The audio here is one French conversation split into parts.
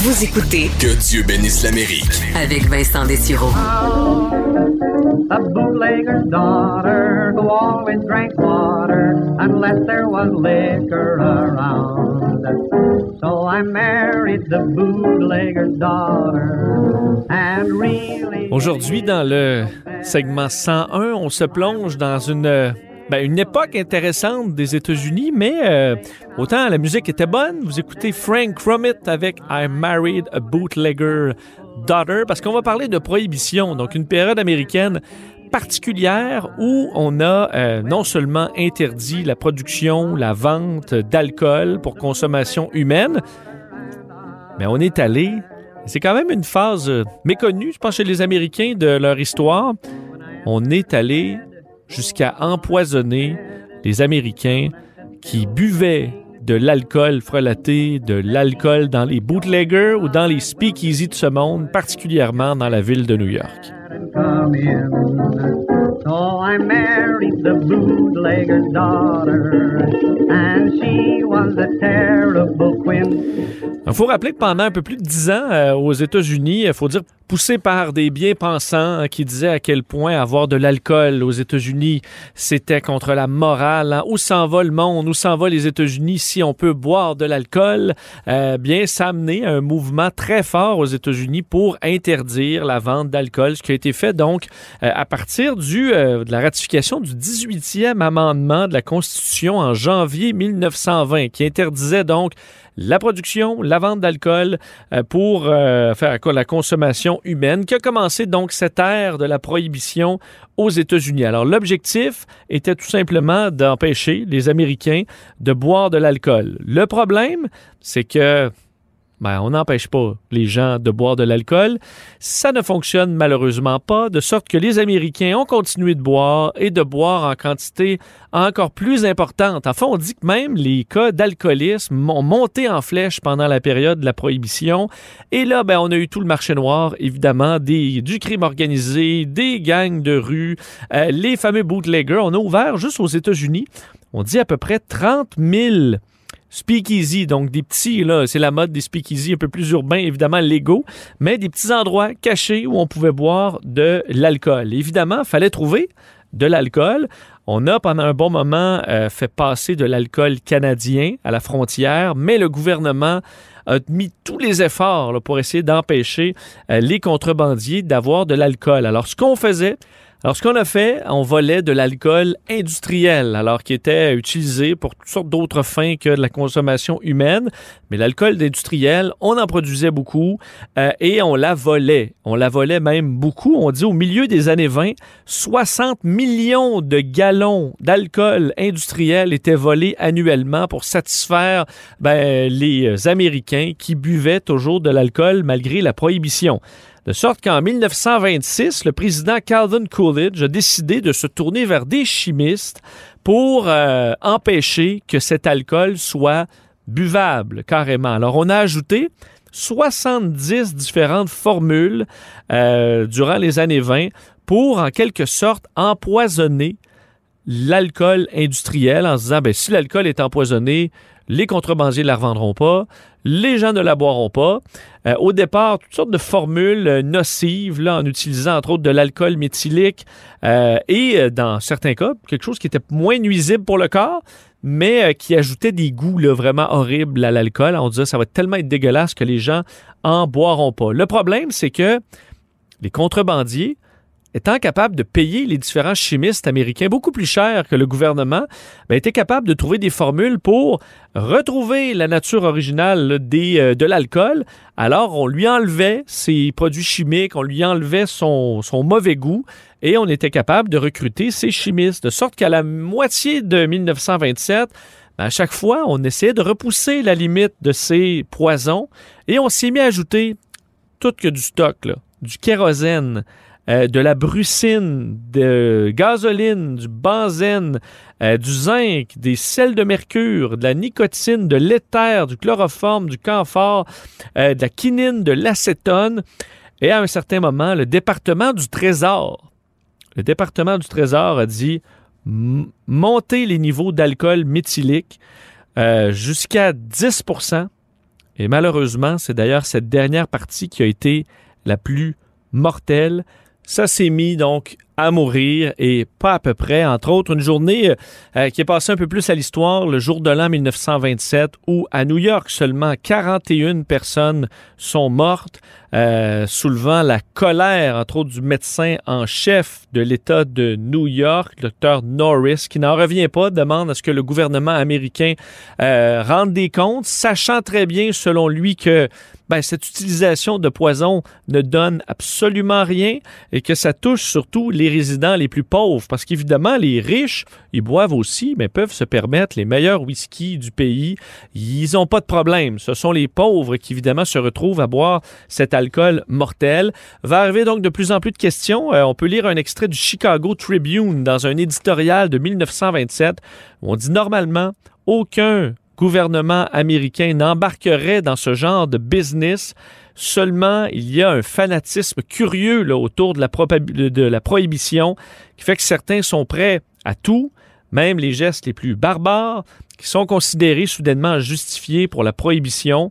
Vous écoutez Que Dieu bénisse l'Amérique. avec Vincent Dessureau. a bootlegger's daughter who always drank water unless there was liquor around. So I married the bootlegger's daughter and really. Aujourd'hui, dans le segment 101, on se plonge dans une, ben, une époque intéressante des États-Unis, mais euh, autant la musique était bonne, vous écoutez Frank Crumit avec I Married a Bootlegger Daughter, parce qu'on va parler de prohibition, donc une période américaine particulière où on a euh, non seulement interdit la production, la vente d'alcool pour consommation humaine, mais on est allé c'est quand même une phase euh, méconnue, je pense, chez les Américains de leur histoire. On est allé jusqu'à empoisonner les Américains qui buvaient de l'alcool frelaté, de l'alcool dans les bootleggers ou dans les speakeasy de ce monde, particulièrement dans la ville de New York. and come in. So I married the bootlegger's daughter, and she was a terrible queen. Il faut rappeler que pendant un peu plus de dix ans euh, aux États-Unis, il faut dire poussé par des bien-pensants hein, qui disaient à quel point avoir de l'alcool aux États-Unis, c'était contre la morale. hein. Où s'en va le monde? Où s'en va les États-Unis si on peut boire de l'alcool? Euh, bien, ça a un mouvement très fort aux États-Unis pour interdire la vente d'alcool, ce qui a été fait donc euh, à partir du, euh, de la ratification du 18e amendement de la Constitution en janvier 1920, qui interdisait donc la production, la vente d'alcool pour faire la consommation humaine, a commencé donc cette ère de la prohibition aux États-Unis. Alors l'objectif était tout simplement d'empêcher les Américains de boire de l'alcool. Le problème, c'est que ben, on n'empêche pas les gens de boire de l'alcool. Ça ne fonctionne malheureusement pas, de sorte que les Américains ont continué de boire et de boire en quantité encore plus importante. Enfin, on dit que même les cas d'alcoolisme ont monté en flèche pendant la période de la prohibition. Et là, ben, on a eu tout le marché noir, évidemment, des, du crime organisé, des gangs de rue, euh, les fameux bootleggers. On a ouvert juste aux États-Unis, on dit à peu près 30 000 speakeasy, donc des petits, c'est la mode des speakeasy un peu plus urbains, évidemment légaux, mais des petits endroits cachés où on pouvait boire de l'alcool. Évidemment, il fallait trouver de l'alcool. On a pendant un bon moment euh, fait passer de l'alcool canadien à la frontière, mais le gouvernement a mis tous les efforts pour essayer d'empêcher euh, les contrebandiers d'avoir de l'alcool. Alors, ce qu'on faisait, alors, ce qu'on a fait, on volait de l'alcool industriel, alors qui était utilisé pour toutes sortes d'autres fins que de la consommation humaine. Mais l'alcool industriel, on en produisait beaucoup euh, et on la volait. On la volait même beaucoup. On dit au milieu des années 20, 60 millions de gallons d'alcool industriel étaient volés annuellement pour satisfaire ben, les Américains qui buvaient toujours de l'alcool malgré la prohibition. De sorte qu'en 1926, le président Calvin Coolidge a décidé de se tourner vers des chimistes pour euh, empêcher que cet alcool soit buvable carrément. Alors on a ajouté 70 différentes formules euh, durant les années 20 pour en quelque sorte empoisonner l'alcool industriel en se disant ben, si l'alcool est empoisonné, les contrebandiers ne la revendront pas, les gens ne la boiront pas. Euh, au départ, toutes sortes de formules euh, nocives là, en utilisant entre autres de l'alcool méthylique euh, et dans certains cas, quelque chose qui était moins nuisible pour le corps, mais qui ajoutait des goûts là, vraiment horribles à l'alcool. On disait ça va tellement être dégueulasse que les gens en boiront pas. Le problème, c'est que les contrebandiers, étant capables de payer les différents chimistes américains beaucoup plus cher que le gouvernement, ben, étaient capables de trouver des formules pour retrouver la nature originale euh, de l'alcool. Alors, on lui enlevait ses produits chimiques, on lui enlevait son, mauvais goût et on était capable de recruter ces chimistes. De sorte qu'à la moitié de 1927, ben, à chaque fois, on essayait de repousser la limite de ces poisons et on s'est mis à ajouter tout que du stock, du kérosène, euh, de la brucine, de gasoline, du benzène, euh, du zinc, des sels de mercure, de la nicotine, de l'éther, du chloroforme, du camphore, euh, de la quinine, de l'acétone. Et à un certain moment, le département du Trésor, a dit M- montez les niveaux d'alcool méthylique jusqu'à 10% Et malheureusement, c'est d'ailleurs cette dernière partie qui a été la plus mortelle. Ça s'est mis donc à mourir et pas à peu près. Entre autres, une journée euh, qui est passée un peu plus à l'histoire, le jour de l'an 1927, où à New York, seulement 41 personnes sont mortes, euh, soulevant la colère, entre autres, du médecin en chef de l'État de New York, le docteur Norris, qui n'en revient pas, demande à ce que le gouvernement américain euh, rende des comptes, sachant très bien, selon lui, que ben, cette utilisation de poison ne donne absolument rien et que ça touche surtout les résidents les plus pauvres. Parce qu'évidemment, les riches, ils boivent aussi, mais peuvent se permettre les meilleurs whiskies du pays. Ils n'ont pas de problème. Ce sont les pauvres qui, évidemment, se retrouvent à boire cet alcool mortel. Va arriver donc de plus en plus de questions. Euh, on peut lire un extrait du Chicago Tribune dans un éditorial de 1927 où on dit normalement aucun gouvernement américain n'embarquerait dans ce genre de business. Seulement, il y a un fanatisme curieux là, autour de la, de la prohibition qui fait que certains sont prêts à tout, même les gestes les plus barbares, qui sont considérés soudainement justifiés pour la prohibition.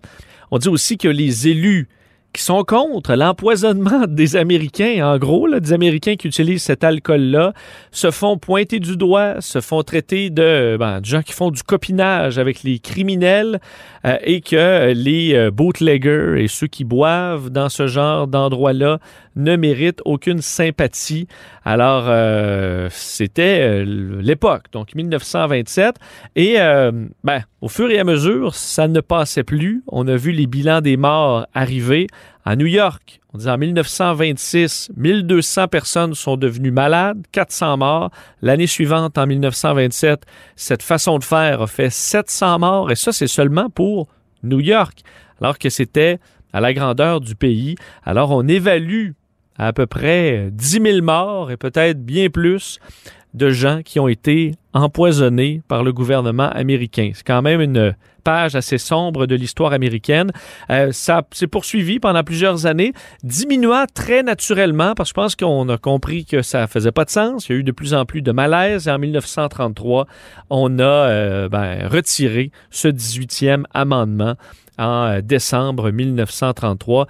On dit aussi que les élus qui sont contre l'empoisonnement des Américains, en gros, là, des Américains qui utilisent cet alcool-là, se font pointer du doigt, se font traiter de, ben, gens qui font du copinage avec les criminels euh, et que les euh, bootleggers et ceux qui boivent dans ce genre d'endroit-là ne méritent aucune sympathie. Alors, euh, c'était l'époque, donc 1927. Et, ben, au fur et à mesure, ça ne passait plus. On a vu les bilans des morts arriver. À New York, on dit en 1926, 1200 personnes sont devenues malades, 400 morts. L'année suivante, en 1927, cette façon de faire a fait 700 morts, et ça, c'est seulement pour New York, alors que c'était à la grandeur du pays. Alors, on évalue à, à peu près 10 000 morts et peut-être bien plus de gens qui ont été empoisonnés par le gouvernement américain. C'est quand même une page assez sombre de l'histoire américaine. Euh, ça s'est poursuivi pendant plusieurs années, diminuant très naturellement parce que je pense qu'on a compris que ça faisait pas de sens. Il y a eu de plus en plus de malaise et en 1933, on a euh, ben, retiré ce 18e amendement en euh, décembre 1933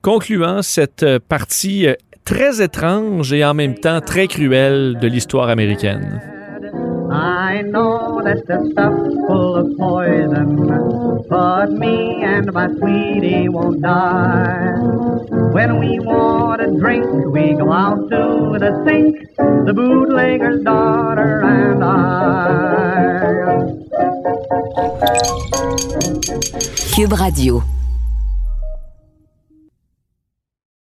concluant cette partie très étrange et en même temps très cruelle de l'histoire américaine. I know that the stuff's full of poison, but me and my sweetie won't die. When we want a drink, we go out to the sink, the bootlegger's daughter and I. Cube Radio.